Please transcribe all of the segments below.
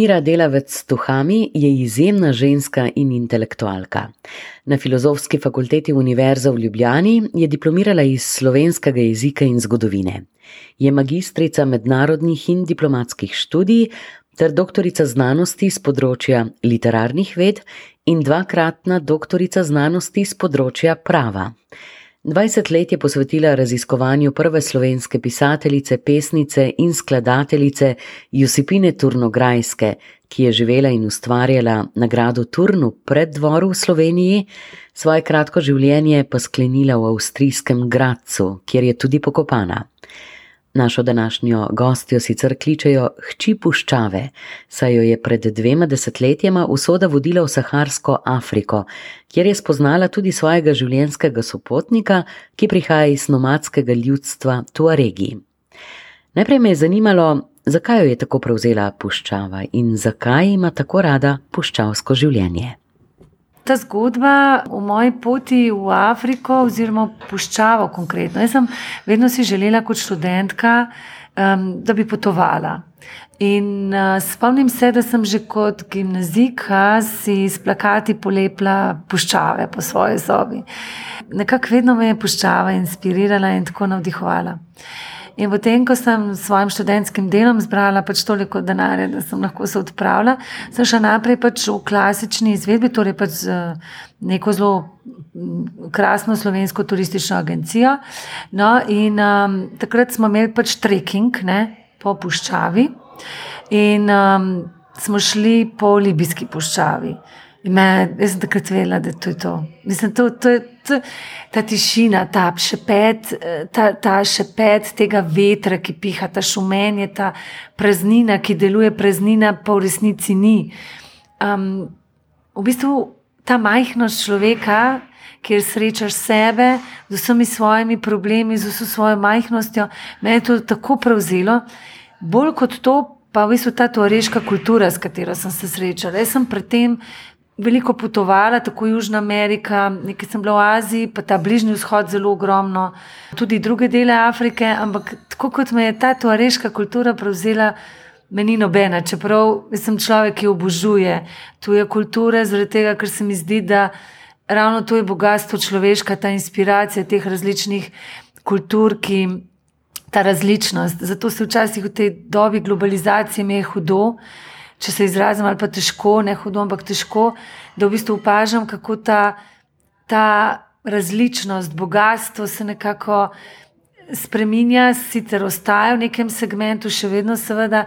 Mira Delavec s Tuhami je izjemna ženska in intelektualka. Na Filozofski fakulteti Univerze v Ljubljani je diplomirala iz slovenskega jezika in zgodovine. Je magistrica mednarodnih in diplomatskih študij ter doktorica znanosti z področja literarnih ved in dvakratna doktorica znanosti z področja prava. 20 let je posvetila raziskovanju prve slovenske pisateljice, pesnice in skladateljice Josipine Turnograjske, ki je živela in ustvarjala nagrado Turnu pred dvoru v Sloveniji, svoje kratko življenje pa sklenila v avstrijskem Gracu, kjer je tudi pokopana. Našo današnjo gostjo sicer kličejo hči puščave, saj jo je pred dvema desetletjema usoda vodila v Saharsko Afriko, kjer je spoznala tudi svojega življenjskega sopotnika, ki prihaja iz nomadskega ljudstva Tuaregi. Najprej me je zanimalo, zakaj jo je tako prevzela puščava in zakaj ima tako rada puščavsko življenje. Ta zgodba v moji poti v Afriko, oziroma puščavo konkretno. Jaz sem vedno si želela kot študentka, um, da bi potovala. In uh, spomnim se, da sem že kot gimnazijka si s plakati polepila puščave po svoje zobi. Nekako vedno me je puščava inspirirala in tako navdihovala. In potem, ko sem s svojim študentskim delom zbrala pač toliko denarja, da sem lahko se odpravila, sem šla naprej pač v klasični izvedbi, torej pač z neko zelo krasno slovensko turistično agencijo. No, in um, takrat smo imeli pač trekking ne, po puščavi in um, smo šli po libijski puščavi. In me, jaz sem takrat vedela, da to je to. Mislim, to, to, to, ta tišina, ta šepet, ta, ta šepet tega vetra, ki piha, ta šumenje, ta praznina, ki deluje, praznina pa v resnici ni. Um, v bistvu ta majhnost človeka, kjer srečaš sebe z vsemi svojimi problemi, z vso svojo majhnostjo, me je to tako prevzelo. Bolj kot to, pa v bistvu ta tuareška kultura, s katero sem se srečala. Jaz sem predtem veliko potovala, tako Južna Amerika, nekaj sem bila v Aziji, pa ta Bližnji vzhod zelo ogromno, tudi druge dele Afrike, ampak tako kot me je ta tuareška kultura prevzela, meni nobena, čeprav sem človek, ki obožuje tuje kulture, zaradi tega, ker se mi zdi, da ravno to je bogatstvo človeška, ta inspiracija teh različnih kultur, ki. Ta različnost. Zato se včasih v tej dobi globalizacije mi je hudo, če se izrazim, ali pa težko, ne hudo, ampak težko, da v bistvu opažam, kako ta, ta različnost, bogatstvo se nekako spremenja, sicer ostaja v nekem segmentu, še vedno, seveda,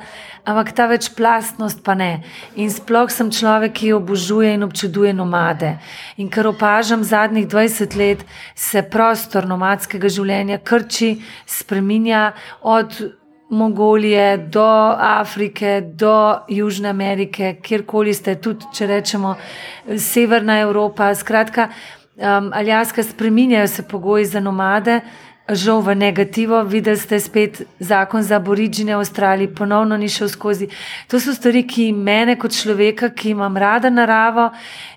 ampak ta večplastnost pa ne. In sploh sem človek, ki obožuje in občuduje nomade. In ker opažam zadnjih 20 let, se prostor nomadskega življenja krči, spremenja od. Mongolije, do Afrike, do Južne Amerike, kjerkoli ste, tudi če rečemo Severna Evropa. Skratka, um, Aljaska, spremenjajo se pogoji za nomade, žal v negativo. Videli ste spet zakon za aborižine v Avstraliji, ponovno ni šel skozi. To so stvari, ki mene kot človeka, ki imam rada naravo.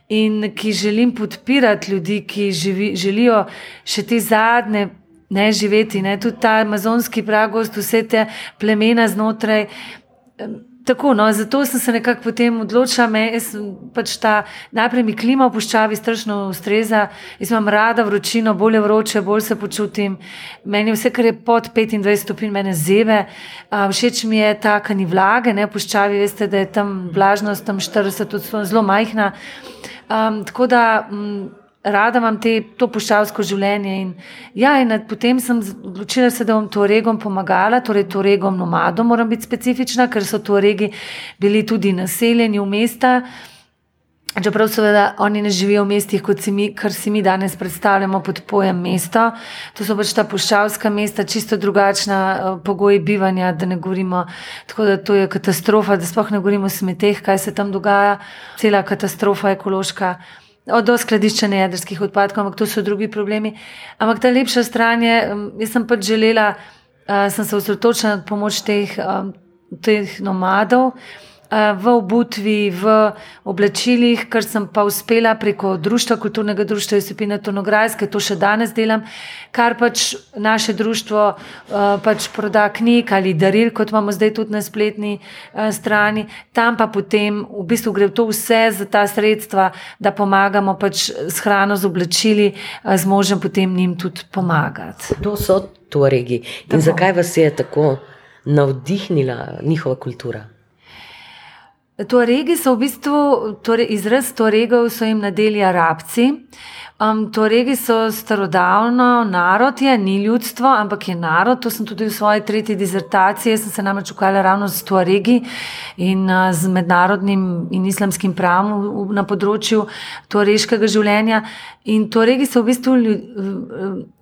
In ki želim podpirati ljudi, ki živi, želijo še te zadnje ne živeti, ne tudi ta amazonski pragost, vse te plemena znotraj. Tako, no, zato sem se nekako potem odločila, da je pač ta najprej mi klima v puščavi strašno ustreza. Jaz imam rada vročino, bolje vroče, bolj se počutim. Meni vse, kar je pod 25 stopinj, mene zeve. A, všeč mi je ta kani vlage, ne puščavi, veste, da je tam vlažnost, tam 40 odstotkov, zelo majhna. Um, tako da. Um, rada imam te, to puščavsko življenje. In, ja, in potem sem odločila se, da bom to regom pomagala, torej to regom nomadom, moram biti specifična, ker so to regi bili tudi naseljeni v mesta. Čeprav seveda oni ne živijo v mestih, kot si mi, kar si mi danes predstavljamo pod pojem mesto. To so pač ta puščavska mesta, čisto drugačna uh, pogoji bivanja, da ne govorimo, tako da to je katastrofa, da sploh ne govorimo o smeteh, kaj se tam dogaja, cela katastrofa ekološka od skladiščenja jedrskih odpadkov, ampak to so drugi problemi. Ampak ta lepša stran je, jaz sem pač želela, uh, sem se osredotočila na pomoč teh, um, teh nomadov. V obutvi, v oblačilih, kar sem pa uspela preko društva, kulturnega društva Josipine Tonograjske, to še danes delam, kar pač naše društvo pač proda knjig ali daril, kot imamo zdaj tudi na spletni strani. Tam pa potem v bistvu gre to vse za ta sredstva, da pomagamo pač s hrano, z oblačili, z možem potem njim tudi pomagati. Kdo so tuaregi in tako. zakaj vas je tako navdihnila njihova kultura? Tuaregi so v bistvu, torej izraz tuaregov so jim nadeli arabci. Um, tuaregi so starodavno narod, je, ni ljudstvo, ampak je narod. To sem tudi v svoji tretji dizertaciji, sem se namreč ukvarjala ravno z tuaregi in uh, z mednarodnim in islamskim pravom na področju tuareškega življenja. In tuaregi so v bistvu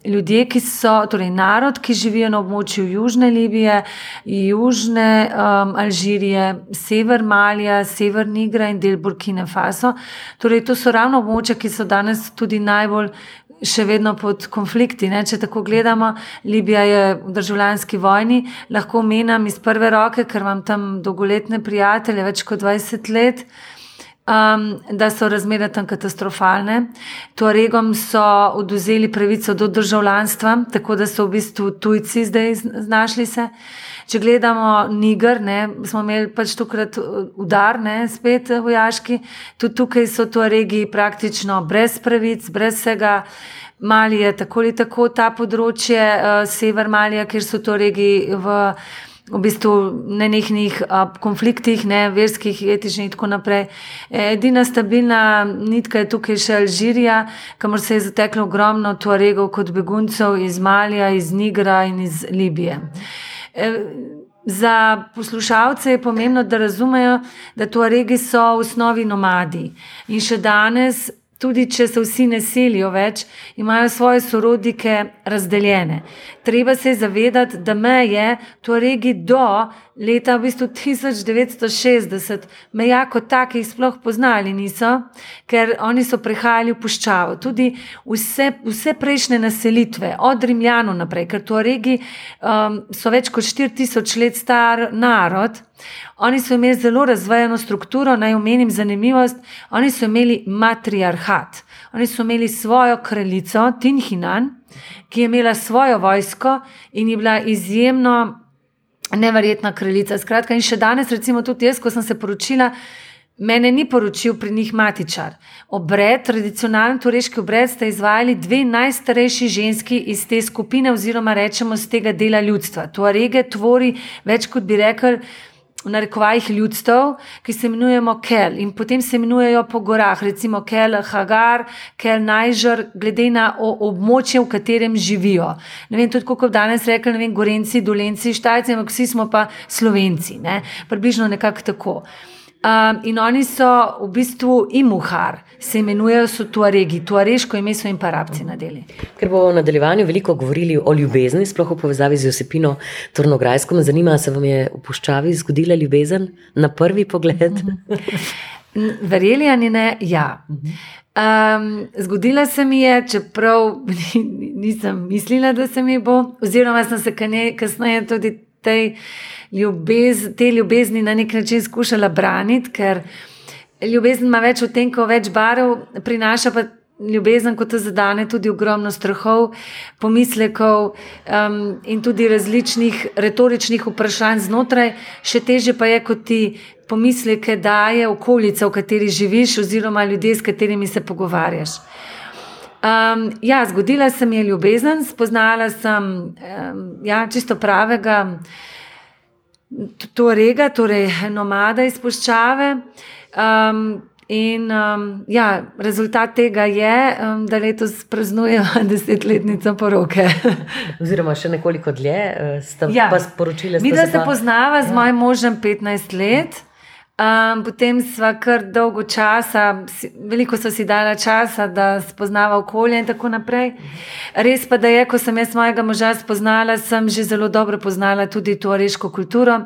ljudje, ki so, torej narod, ki živijo na območju Južne Libije, Južne um, Alžirije, Sever Malija, Sever Nigra in del Burkine Faso. Torej, to so ravno območja, ki so danes tudi najbolj. Še vedno pod konflikti. Ne? Če tako gledamo, Libija je v državljanski vojni, lahko menim iz prve roke, ker imam tam dolgoletne prijatelje, več kot 20 let um, da so razmere tam katastrofalne. Tuaregom so oduzeli pravico do državljanstva, tako da so v bistvu tujci zdaj znašli se. Če gledamo Niger, ne, smo imeli pač tukaj udar, ne, spet vojaški, tudi tukaj so tuaregi praktično brez pravic, brez vsega. Mali je tako ali tako ta področje, uh, sever Malija, kjer so tuaregi v v bistvu nenehnih konfliktih, ne, verskih, etičnih in tako naprej. Edina stabilna nitka je tukaj še Alžirija, kamor se je zateklo ogromno tuaregov kot beguncev iz Malija, iz Nigra in iz Libije. E, za poslušalce je pomembno, da razumejo, da so v osnovi nomadi. In še danes tudi če se vsi ne selijo več, imajo svoje sorodnike razdeljene. Treba se zavedati, da meje, to regi do leta v bistvu 1960, meja kot takih sploh poznali niso, ker oni so prehajali v puščavo. Tudi vse, vse prejšnje naselitve, od Rimljanov naprej, ker to regi um, so več kot 4000 let star narod. Oni so imeli zelo razvejeno strukturo, naj omenim zanimivost. Oni so imeli matriarhat, oni so imeli svojo kraljico Tinhinan, ki je imela svojo vojsko in je bila izjemno neverjetna kraljica. Skratka, in še danes, recimo tudi jaz, ko sem se poročila. Mene ni poročil pri njih matičar. Obred, tradicionalni tureški obred, sta izvajali dve najstarejši ženski iz te skupine, oziroma rečemo z tega dela ljudstva. Tuarege tvori več kot bi rekli v narekovajih ljudstev, ki se imenujemo Kel in potem se imenujejo po gorah, recimo Kel Hagar, Kel Najžer, glede na območje, v katerem živijo. Ne vem, tudi kako danes rekli, ne vem, Gorenci, Dolenci, Štajci, ampak vsi smo pa Slovenci, ne? približno nekako tako. Um, in oni so v bistvu imuhar, se imenujejo so tuaregi, tuareško ime so jim pa rabci nadeli. Ker bomo v nadaljevanju veliko govorili o ljubezni, sploh v povezavi z Josepino Tornograjsko, me zanima, se vam je v puščavi zgodila ljubezen na prvi pogled? Verjeli ali ne? Ja. Um, zgodila se mi je, čeprav nisem mislila, da se mi bo, oziroma sem se kasneje tudi tej ljubez, te ljubezni na nek način skušala braniti, ker ljubezen ima več odtenkov, več barov, prinaša pa ljubezen, kot to zadane, tudi ogromno strahov, pomislekov um, in tudi različnih retoričnih vprašanj znotraj, še teže pa je, kot ti pomisleke daje okolica, v kateri živiš, oziroma ljudje, s katerimi se pogovarjaš. Um, ja, zgodila se mi je ljubezen, spoznala sem um, ja, čisto pravega to rega, torej nomada iz puščave. Um, in um, ja, rezultat tega je, um, da letos praznujejo desetletnico poroke. Oziroma, še nekoliko dlje, uh, ste ja. pa sporočili, da se, se poznava ja. z mojim možem 15 let. Um, potem smo kar dolgo časa, veliko so si dala časa, da spoznava okolje in tako naprej. Res pa je, ko sem jaz mojega moža spoznala, sem že zelo dobro poznala tudi to reško kulturo.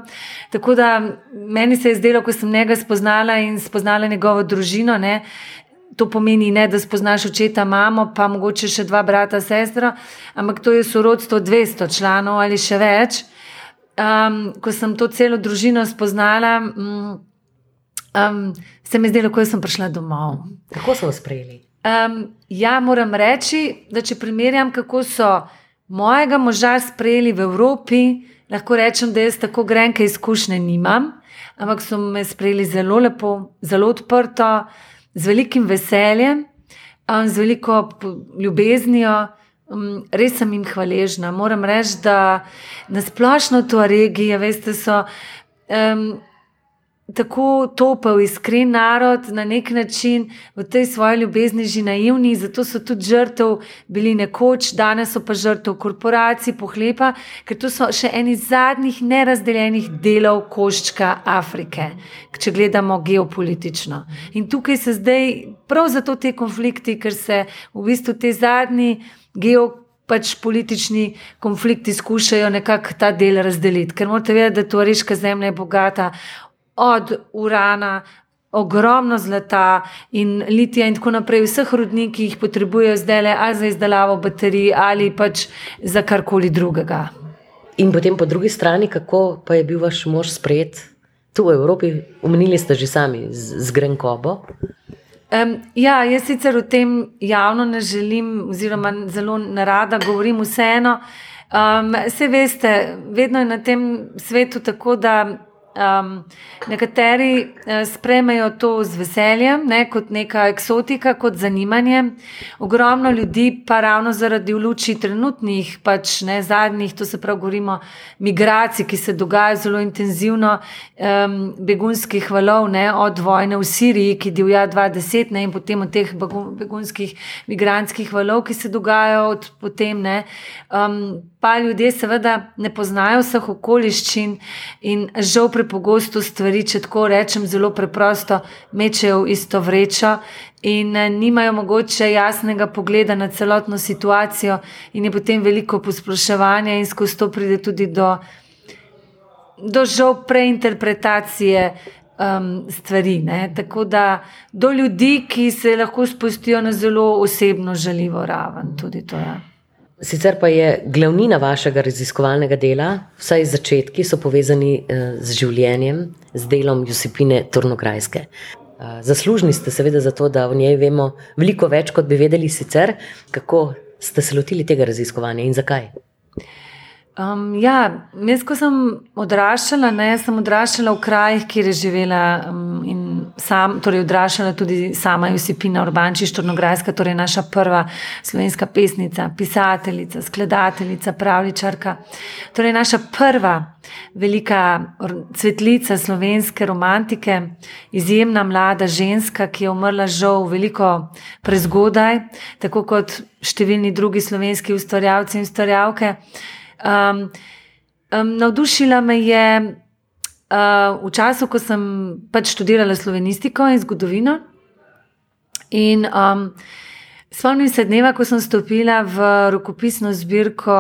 Tako da meni se je zdelo, ko sem njega spoznala in spoznala njegovo družino. Ne, To pomeni ne, da spoznaš očeta, mamo, pa mogoče še dva brata, sestro, ampak to je sorodstvo 200 članov ali še več. Um, ko sem to celo družino spoznala, um, um, se mi zdelo, ko sem prišla domov. Kako so vas sprejeli? Um, ja, moram reči, da če primerjam, kako so mojega moža sprejeli v Evropi, lahko rečem, da jaz tako grenke izkušnje nimam, ampak so me sprejeli zelo lepo, zelo odprto, z velikim veseljem, um, z veliko ljubeznijo. Um, res sem jim hvaležna. Moram reči, da nasplošno to regijo, veste, so. Um, tako topel, iskren narod, na nek način v tej svoji ljubezni že naivni, zato so tudi žrtev bili nekoč, danes so pa žrtev korporacij, pohlepa, ker to so še eni zadnjih nerazdeljenih delov koščka Afrike, če gledamo geopolitično. In tukaj se zdaj prav zato te konflikti, ker se v bistvu te zadnji geopolitični. Pač politični konflikti skušajo nekako ta del razdeliti, ker morate vedeti, da to reška zemlja je bogata od urana, ogromno zlata in litija, in tako naprej, vseh rudnikov, ki jih potrebujejo zdaj le ali za izdelavo baterij ali pač za karkoli drugega. In potem po drugi strani, kako pa je bil vaš mož sprejet tu v Evropi, umenili ste že sami z, z Grenkobo. Um, ja, jaz sicer o tem javno ne želim, oziroma zelo narada govorim, vseeno. Um, se veste, vedno je na tem svetu tako, da Um, nekateri uh, sprejmejo to z veseljem, ne, kot neka eksotika, kot zanimanje. Ogromno ljudi pa ravno zaradi luči trenutnih, pač ne zadnjih, to se pravi, govorimo o migraciji, ki se dogajajo zelo intenzivno, um, begunskih valov, ne, od vojne v Siriji, ki divja 20 ne, in potem od teh begunskih migrantskih valov, ki se dogajajo od potem. Ne, um, pa ljudje seveda ne poznajo vseh okoliščin in žal preprosto pogosto stvari, če tako rečem, zelo preprosto mečejo v isto vrečo in eh, nimajo mogoče jasnega pogleda na celotno situacijo, in je potem veliko posploševanja, in skozi to pride tudi do, do žal preinterpretacije. Um, stvari. Ne? Tako da do ljudi, ki se lahko spustijo na zelo osebno žaljivo raven, tudi to je. Ja. Sicer pa je glavnina vašega raziskovalnega dela, vsaj začetki, so povezani eh, z življenjem, z delom Josipine Tornograjske. Eh, zaslužni ste seveda za to, da o njej vemo veliko več, kot bi vedeli sicer, kako ste se lotili tega raziskovanja in zakaj. Um, ja, jaz, ko sem odraščala, ne, sem odraščala v krajih, kjer je živela um, in sam, torej odraščala tudi sama Josipina Urbančič, Tornograjska, torej naša prva slovenska pesnica, pisateljica, skladateljica, pravličarka. Torej naša prva velika cvetlica slovenske romantike, izjemna mlada ženska, ki je umrla žal veliko prezgodaj, tako kot številni drugi slovenski ustvarjalci in ustvarjalke. Um, um, navdušila me je uh, v času, ko sem pač študirala slovenistiko in zgodovino. In, um, spomnim se dneva, ko sem stopila v rokopisno zbirko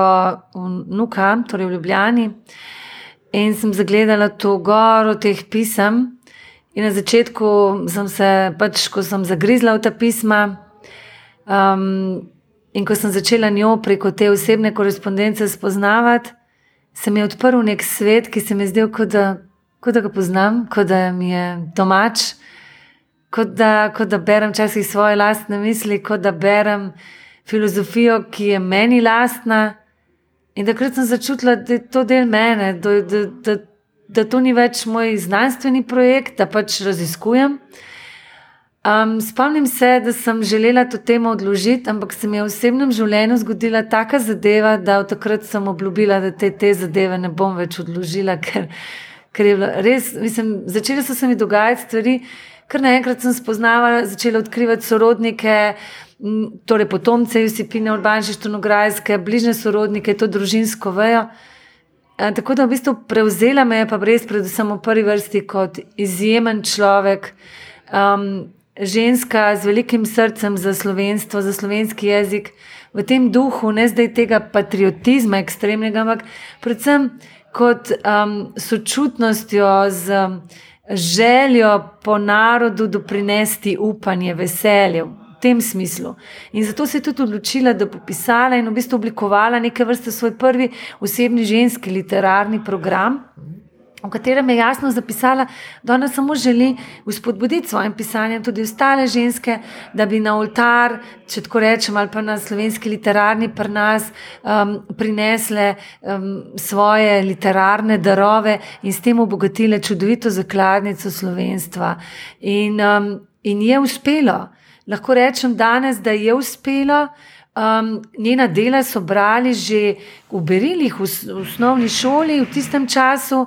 Nuka, torej v Ljubljani, in sem zagledala to goro teh pisem. In na začetku sem se, pač, ko sem zagrizla v ta pisma, um, In ko sem začela njo preko te osebne korespondence spoznavati, se mi je odprl nek svet, ki se mi je zdel, kot da, kot da ga poznam, kot da mi je domač, kot da, kot da berem časih svoje lastne misli, kot da berem filozofijo, ki je meni lastna. In takrat sem začutila, da je to del mene, da, da, da, da to ni več moj znanstveni projekt, da pač raziskujem. Um, spomnim se, da sem želela to temo odložiti, ampak se mi je v osebnem življenju zgodila taka zadeva, da od takrat sem obljubila, da te, te zadeve ne bom več odložila, ker, ker je bilo res, mislim, začele so se mi dogajati stvari, ker naenkrat sem spoznavala, začela odkrivati sorodnike, torej potomce Josipine Urbanše, Štonograjske, bližnje sorodnike, to družinsko vejo. Tako da v bistvu prevzela me je pa res predvsem v prvi vrsti kot izjemen človek. Um, ženska z velikim srcem za slovenstvo, za slovenski jezik, v tem duhu, ne zdaj tega patriotizma ekstremnega, ampak predvsem kot um, sočutnostjo, z um, željo po narodu doprinesti upanje, veselje. V tem smislu. In zato se je tudi odločila, da bo pisala in v bistvu oblikovala neke vrste svoj prvi osebni ženski literarni program. V katerem je jasno zapisala, da ona samo želi vzpodbuditi svojim pisanjem tudi ostale ženske, da bi na oltar, če tako rečem, ali pa na slovenski literarni pri nas um, prinesle um, svoje literarne darove in s tem obogatile čudovito zakladnico slovenstva. In, um, in je uspelo. Lahko rečem danes, da je uspelo. Um, njena dela so brali že v Berilih, v, v osnovni šoli, v tistem času.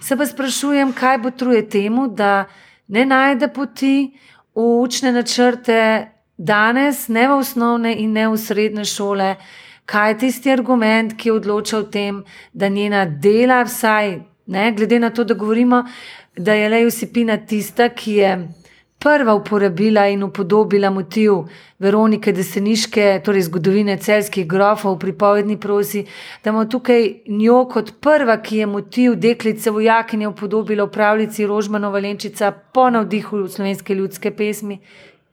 Se pa sprašujem, kaj bo truje temu, da ne najde poti v učne načrte danes, ne v osnovne in ne v srednje šole. Kaj je tisti argument, ki je odločal o tem, da njena dela, vsaj ne, glede na to, da govorimo, da je le Josipina tista, ki je prva uporabila in upodobila motiv Veronike Deseniške, torej zgodovine celskih grofov v pripovedni prosi, da ima tukaj njo kot prva, ki je motiv deklice vojakinje upodobila v pravljici Rožmano Valenčica po navdihu slovenske ljudske pesmi.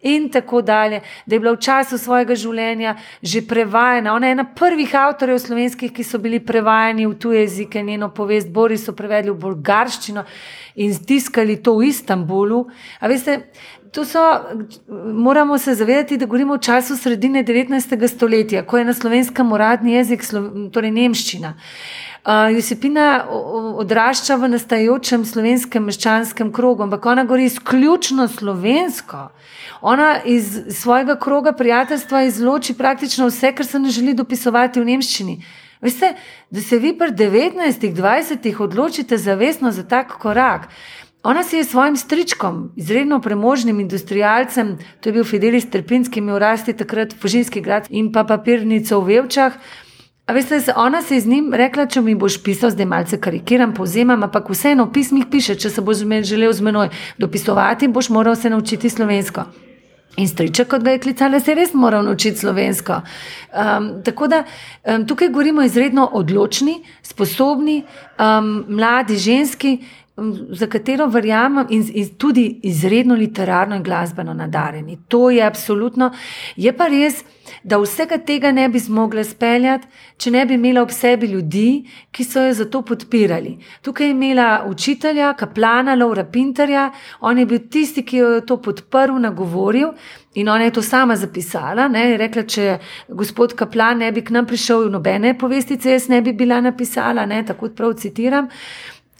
In tako dalje, da je bila v času svojega življenja že prevajana. Ona je ena prvih avtorjev slovenskih, ki so bili prevajani v tuje jezike, njeno povest Boris so prevedli v bolgarščino in stiskali to v Istanbulu. A veste, to so, moramo se zavedati, da govorimo o času sredine 19. stoletja, ko je na slovenskem uradni jezik, torej nemščina. Uh, Josipina odrašča v nastajajočem slovenskem meščanskem krogu, ampak ona govori izključno slovensko. Ona iz svojega kroga prijateljstva izloči praktično vse, kar se ne želi dopisovati v nemščini. Veste, da se vi pri 19-20 odločite zavestno za tak korak. Ona se je s svojim stričkom, izredno premožnim industrijalcem, to je bil Fidelis Trpinski, imel rasti takrat Fužinski grad in pa papirnico v Vevčah. A veste, ona se je z njim rekla, če mi boš pisal, zdaj malce karikiram, povzemam, ampak vseeno v pismih piše, če se boš želel z menoj dopisovati, boš moral se naučiti slovensko. In striček, kot ga je klicala, se je res moral naučiti slovensko. Um, tako da um, tukaj govorimo izredno odločni, sposobni, um, mladi ženski, za katero verjamem, in, in tudi izredno literarno in glasbeno nadarjeni. To je absolutno. Je pa res, da vsega tega ne bi zmogla speljati, če ne bi imela ob sebi ljudi, ki so jo za to podpirali. Tukaj je imela učitelja, kaplana, Laura Pinterja, on je bil tisti, ki jo je to podprl, nagovoril. In ona je to sama zapisala. Ne, je rekla, če gospod Kaplan ne bi k nam prišel, nobene povestice, jaz ne bi bila napisala, ne, tako prav citiram.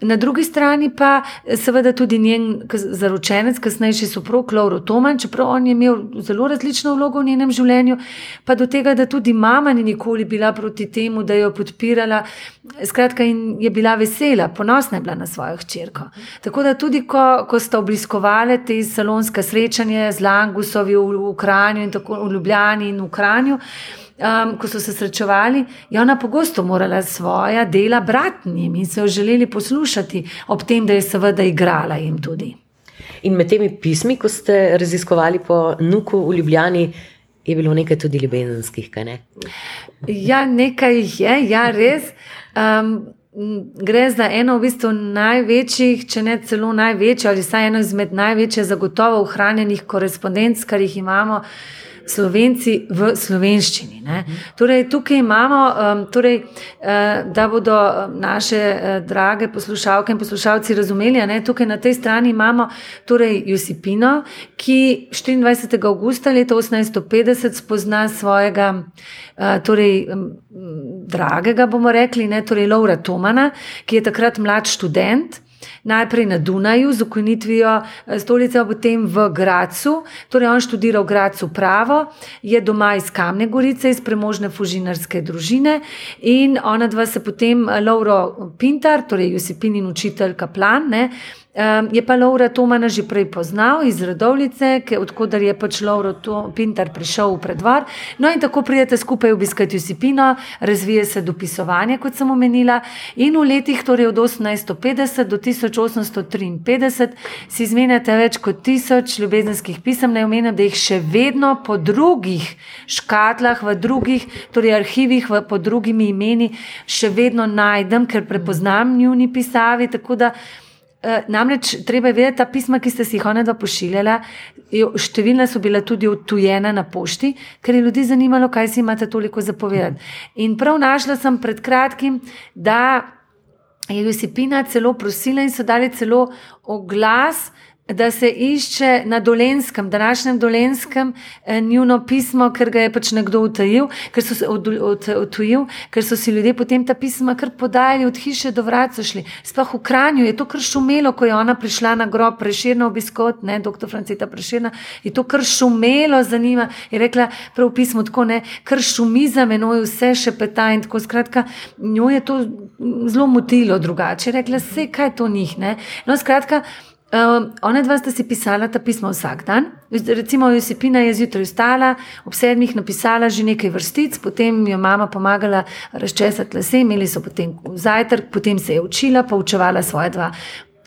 Na drugi strani pa seveda tudi njen zaročenec, kasnejši soprog Lauro Toman, čeprav on je imel zelo različno vlogo v njenem življenju, pa do tega, da tudi mama ni nikoli bila proti temu, da jo podpirala. Skratka, in je bila vesela, ponosna je bila na svojo hčerko. Tako da tudi, ko, ko sta obiskovali te salonske srečanje z Langusovi v, v Ukranju in tako v Ljubljani in v Ukranju um, ko so se srečevali, je ona pogosto morala svoja dela brati njim in se jo želeli poslušati, ob tem, da je seveda igrala jim tudi. In med temi pismi, ko ste raziskovali po Nuku v Ljubljani, je bilo nekaj tudi ljubezenskih, kaj ne? Ja, nekaj je, ja, res. Um, Gre za eno v bistvu največjih, če ne celo največjo, ali vsaj eno izmed največjih, zagotovo ohranjenih korespondenc, kar jih imamo. Slovenci v slovenščini. Ne. Torej, tukaj imamo, um, torej, uh, da bodo um, naše uh, drage poslušalke in poslušalci razumeli, da tukaj na tej strani imamo torej, Josipino, ki 24. augusta leta 1850 spozna svojega uh, torej, um, dragega, bomo rekli, ne, torej Laura Tomana, ki je takrat mlad študent najprej na Dunaju z ukinitvijo eh, stolice, potem v Gracu. Torej, on študira v Gracu pravo, je doma iz Kamne Gorice, iz premožne fužinarske družine in ona dva se potem, eh, Lauro Pintar, torej Josipin in učitelj Kaplan, ne, Um, je pa Laura Tomana že prej poznal iz Radovlice, odkudar je pač Laura Pintar prišel v predvar. No in tako pridete skupaj obiskati Josipino, razvije se dopisovanje, kot sem omenila. In v letih torej od 1850 do 1853 si izmenjate več kot tisoč ljubezenskih pisem, naj omenim, da jih še vedno po drugih škatlah, v drugih torej arhivih, v, pod drugimi imeni še vedno najdem, ker prepoznam njuni pisavi. Eh, namreč treba je vedeti, da pisma, ki ste si jih ona dva pošiljala, številna so bila tudi odtujena na pošti, ker je ljudi zanimalo, kaj si imate toliko zapovedati. In prav našla sem pred kratkim, da je Josipina celo prosila in so dali celo oglas da se išče na dolenskem, današnjem dolenskem, eh, njuno pismo, ker ga je pač nekdo utajil, ker so se od, od, odtujil, ker so si ljudje potem ta pisma kar podajali od hiše do vrat, so šli. Sploh v Kranju je to kar šumelo, ko je ona prišla na grob preširno obiskot, ne, doktor Franceta preširna, je to kar šumelo za njima, je rekla prav pismo tako, ne, kar šumi za menoj, vse še peta in tako, skratka, njo je to zelo motilo drugače, rekla se, kaj to njih, ne. No, skratka, Uh, ona dva sta si pisala ta pisma vsak dan. Recimo, Josipina je zjutraj vstala, ob sedmih napisala že nekaj vrstic, potem jo mama pomagala razčesati lase, imeli so potem zajtrk, potem se je učila, poučevala svoje dva.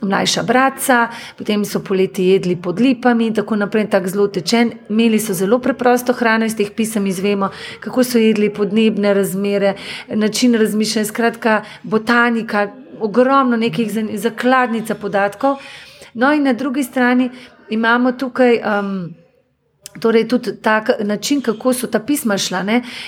Mlajša bratca, potem so poleti jedli pod lipami in tako naprej, tako zelo tečen. Imeli so zelo preprosto hrano iz teh pisem, izvemo, kako so jedli podnebne razmere, način razmišljanja, skratka, botanika, ogromno nekih zakladnica podatkov. No, in na drugi strani imamo tukaj. Um, Torej, tudi ta način, kako so ta pisma šla.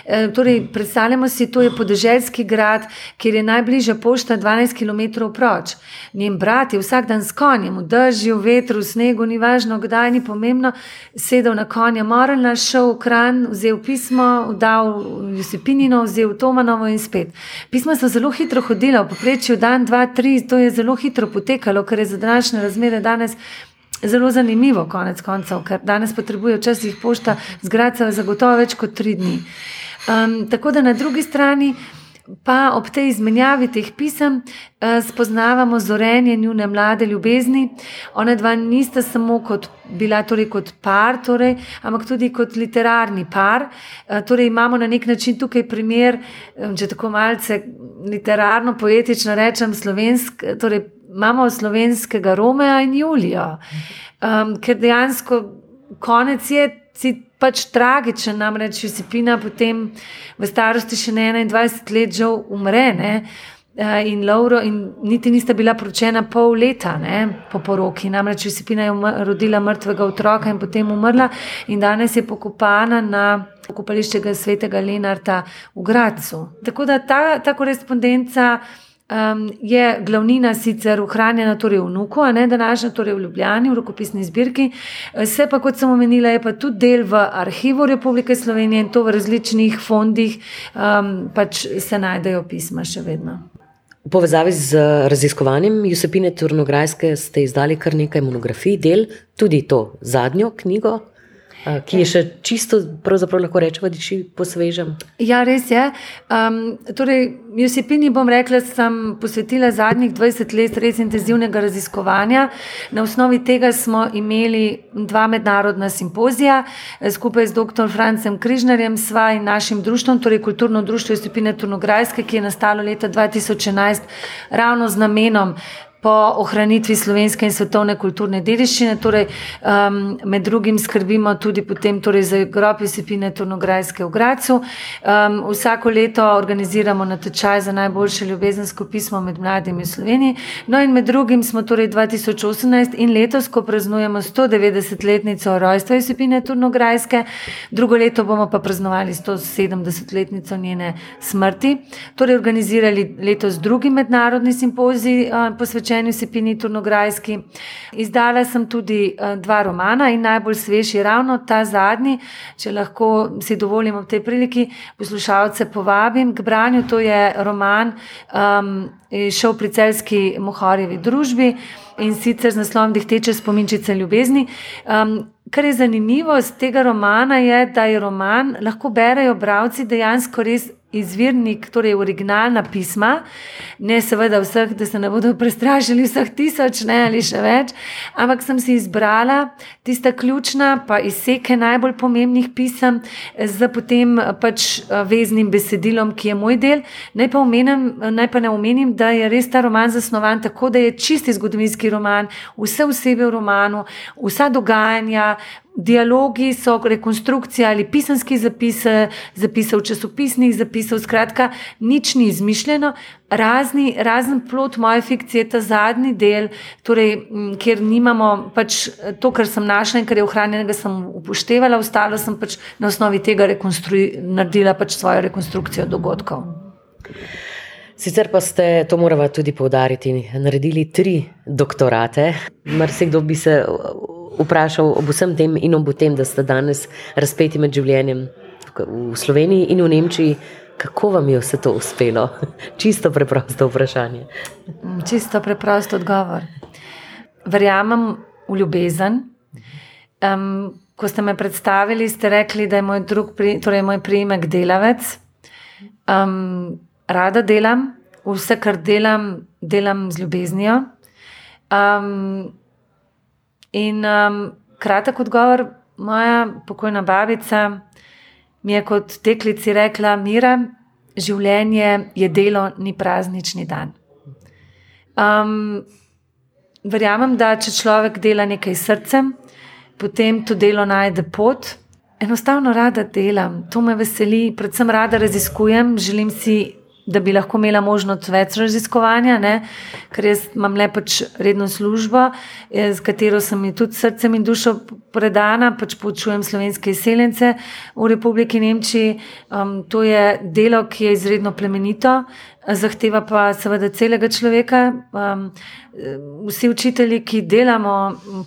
E, torej, predstavljamo si, da je to podeželski grad, kjer je najbližja pošta 12 km proč. Njen brat je vsak dan s konjem, v dežju, v vetru, v snegu, ni važno, kdaj ni pomembno, sedel na konja, moral na šel v kran, vzel pismo, dal Josipinino, vzel Tomanovo in spet. Pisma so zelo hitro hodila, v poprečju dan, dva, tri, to je zelo hitro potekalo, ker je za današnje razmere danes zelo zanimivo, konec koncev, ker danes potrebuje včasih pošta zgradca zagotovo več kot tri dni. Um, tako da na drugi strani. Pa ob tej izmenjavi teh pisem eh, spoznavamo zorenje njune mlade ljubezni. Ona dva nista samo kot bila torej kot par, torej, ampak tudi kot literarni par. Eh, torej imamo na nek način tukaj primer, eh, če tako malce literarno, poetično rečem, slovensk, torej imamo slovenskega Romeja in Julijo. Um, ker dejansko konec je pač tragičen, namreč Josipina potem v starosti še 21 let že umre. Ne? Uh, in Lauro, in niti nista bila poročena pol leta ne, po poroki, namreč Josipina je umr rodila mrtvega otroka in potem umrla, in danes je pokopana na pokopališču svetega Lenarta v Gracu. Tako da ta, ta korespondenca um, je glavnina sicer ohranjena torej v Nuku, a ne današnja, torej v Ljubljani, v rokopisni zbirki. Vse pa, kot sem omenila, je pa tudi del v arhivu Republike Slovenije in to v različnih fondih um, pač se najdejo pisma še vedno. V povezavi z raziskovanjem Josepine Turnograjske ste izdali kar nekaj monografij, del tudi to zadnjo knjigo, ki je še čisto, pravzaprav lahko rečemo, da je po svežem. Ja, res je. Um, torej, Josipini bom rekla, da sem posvetila zadnjih 20 let res intenzivnega raziskovanja. Na osnovi tega smo imeli dva mednarodna simpozija skupaj z dr. Francem Križnarjem, sva in našim društvom, torej Kulturno društvo Josipine Turnograjske, ki je nastalo leta 2011 ravno z namenom po ohranitvi slovenske in svetovne kulturne dediščine. Torej, um, med drugim skrbimo tudi torej za grob Josipine Tornograjske v Gracu. Um, vsako leto organiziramo natečaj za najboljše ljubezensko pismo med mladimi v Sloveniji. No in med drugim smo torej 2018 in letos, ko praznujemo 190-letnico rojstva Josipine Tornograjske, drugo leto bomo pa praznovali 170-letnico njene smrti. Torej, organizirali letos drugi mednarodni simpozij uh, posvečen posvečeni Sepini Turnograjski. Izdala sem tudi uh, dva romana in najbolj sveži, ravno ta zadnji, če lahko si dovolim v tej priliki, poslušalce povabim k branju. To je roman um, šel pri celski Mohorjevi družbi in sicer z naslovom Dihteče spominčice ljubezni. Um, Kar je zanimivo z tega romana, je, da je roman lahko berejo bralci dejansko res izvirnik, torej originalna pisma, ne seveda vseh, da se ne bodo prestrašili vseh tisoč ne, ali še več, ampak sem si izbrala tista ključna, pa izseke najbolj pomembnih pisem z potem pač veznim besedilom, ki je moj del. Naj pa, omenim, naj pa ne omenim, da je res ta roman zasnovan tako, da je čisti zgodovinski roman, vse vsebe v romanu, vsa dogajanja, Dialogi so rekonstrukcija ali pisanski zapise v časopisnih zapisov, skratka, nič ni izmišljeno, razni, razen plot moje fikcije, ta zadnji del, torej, kjer nimamo pač to, kar sem našla in kar je ohranjenega, sem upoštevala, ostalo sem pač na osnovi tega naredila pač svojo rekonstrukcijo dogodkov. Sicer pa ste, to moramo tudi povdariti, naredili tri doktorate. Marsikdo bi se vprašal ob vsem tem in ob tem, da ste danes razpeti med življenjem v Sloveniji in v Nemčiji. Kako vam je vse to uspelo? Čisto preprosto vprašanje. Čisto preprosto odgovor. Verjamem v ljubezen. Um, ko ste me predstavili, ste rekli, da je moj, pri, torej moj priimek delavec. Um, rada delam, vse, kar delam, delam z ljubeznijo. Um, in um, kratek odgovor, moja pokojna babica mi je kot deklici rekla: Mira, življenje je delo, ni praznični dan. Um, verjamem, da če človek dela nekaj srcem, potem to delo najde pot. Enostavno rada delam, to me veseli, predvsem rada raziskujem, želim si da bi lahko imela možnost več raziskovanja, ne? ker jaz imam le pač redno službo, z eh, katero sem mi tudi srcem in dušo predana, pač poučujem slovenske izseljence v Republiki Nemčiji. Um, to je delo, ki je izredno plemenito, zahteva pa seveda celega človeka. Um, vsi učitelji, ki delamo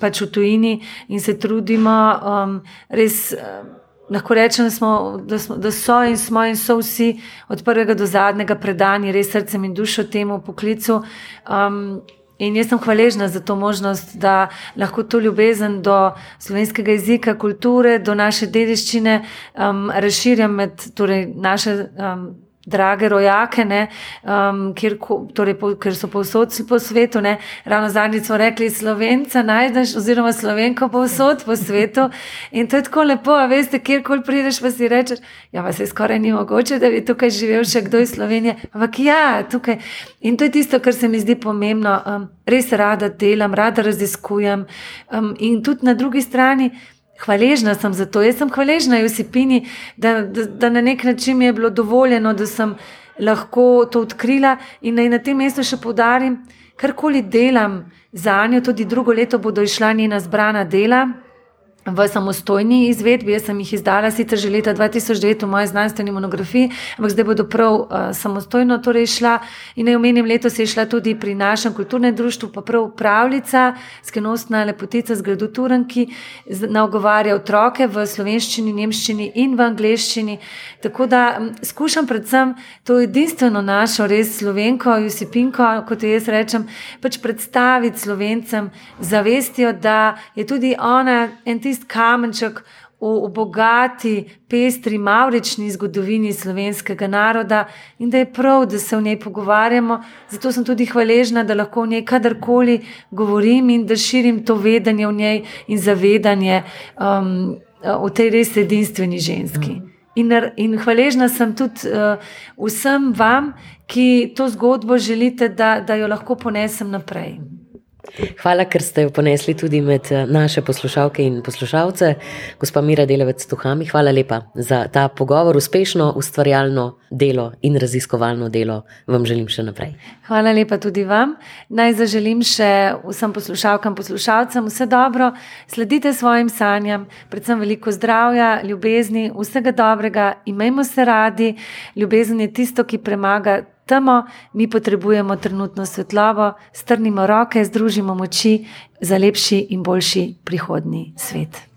pač v tujini in se trudimo, um, res. Um, lahko rečem, da, smo, da, smo, da so in smo in so vsi od prvega do zadnjega predani res srcem in dušo temu poklicu. Um, in jaz sem hvaležna za to možnost, da lahko to ljubezen do slovenskega jezika, kulture, do naše dediščine um, razširjam med torej, naše. Um, drage rojake, ne, um, kjer, torej, po, ker so povsod po svetu. Ne. Ravno zadnjič smo rekli, slovenca najdeš, oziroma slovenko povsod po svetu. In to je tako lepo, a veste, kjerkoli prideš, pa si rečeš, ja, pa se skoraj ni mogoče, da bi tukaj živel še kdo iz Slovenije. Ampak ja, tukaj. In to je tisto, kar se mi zdi pomembno. Um, res rada delam, rada raziskujem. Um, in tudi na drugi strani. Hvaležna sem za to. Jaz sem hvaležna Josipini, da, da, da na nek način mi je bilo dovoljeno, da sem lahko to odkrila in naj na tem mestu še podarim, karkoli delam za njo, tudi drugo leto bodo išla njena zbrana dela v samostojni izvedbi. Jaz sem jih izdala sicer že leta 2009 v moji znanstveni monografiji, ampak zdaj bodo prav uh, samostojno torej šla. In naj omenim, letos je šla tudi pri našem kulturnem društvu, pa prav pravljica, skenostna lepotica z gradu Turan, ki nagovarja otroke v slovenščini, nemščini in v angleščini. Tako da um, skušam predvsem to edinstveno našo, res slovenko, Josipinko, kot jo jaz rečem, pač predstaviti slovencem, zavestijo, da je tudi ona en tisti tisti kamenček v, v bogati, pestri, maurični zgodovini slovenskega naroda in da je prav, da se o njej pogovarjamo. Zato sem tudi hvaležna, da lahko o njej kadarkoli govorim in da širim to vedenje o njej in zavedanje um, o tej res edinstveni ženski. In, in hvaležna sem tudi uh, vsem vam, ki to zgodbo želite, da, da jo lahko ponesem naprej. Hvala, ker ste jo ponesli tudi med eh, naše poslušalke in poslušalce. Gospa Mira Delovec Tuhami, hvala lepa za ta pogovor, uspešno ustvarjalno delo in raziskovalno delo vam želim še naprej. Hvala lepa tudi vam. Naj zaželim še vsem poslušalkam in poslušalcem vse dobro, sledite svojim sanjam, predvsem veliko zdravja, ljubezni, vsega dobrega, imejmo se radi. Ljubezen je tisto, ki premaga temo, mi potrebujemo trenutno svetlobo, strnimo roke, združimo moči za lepši in boljši prihodni svet.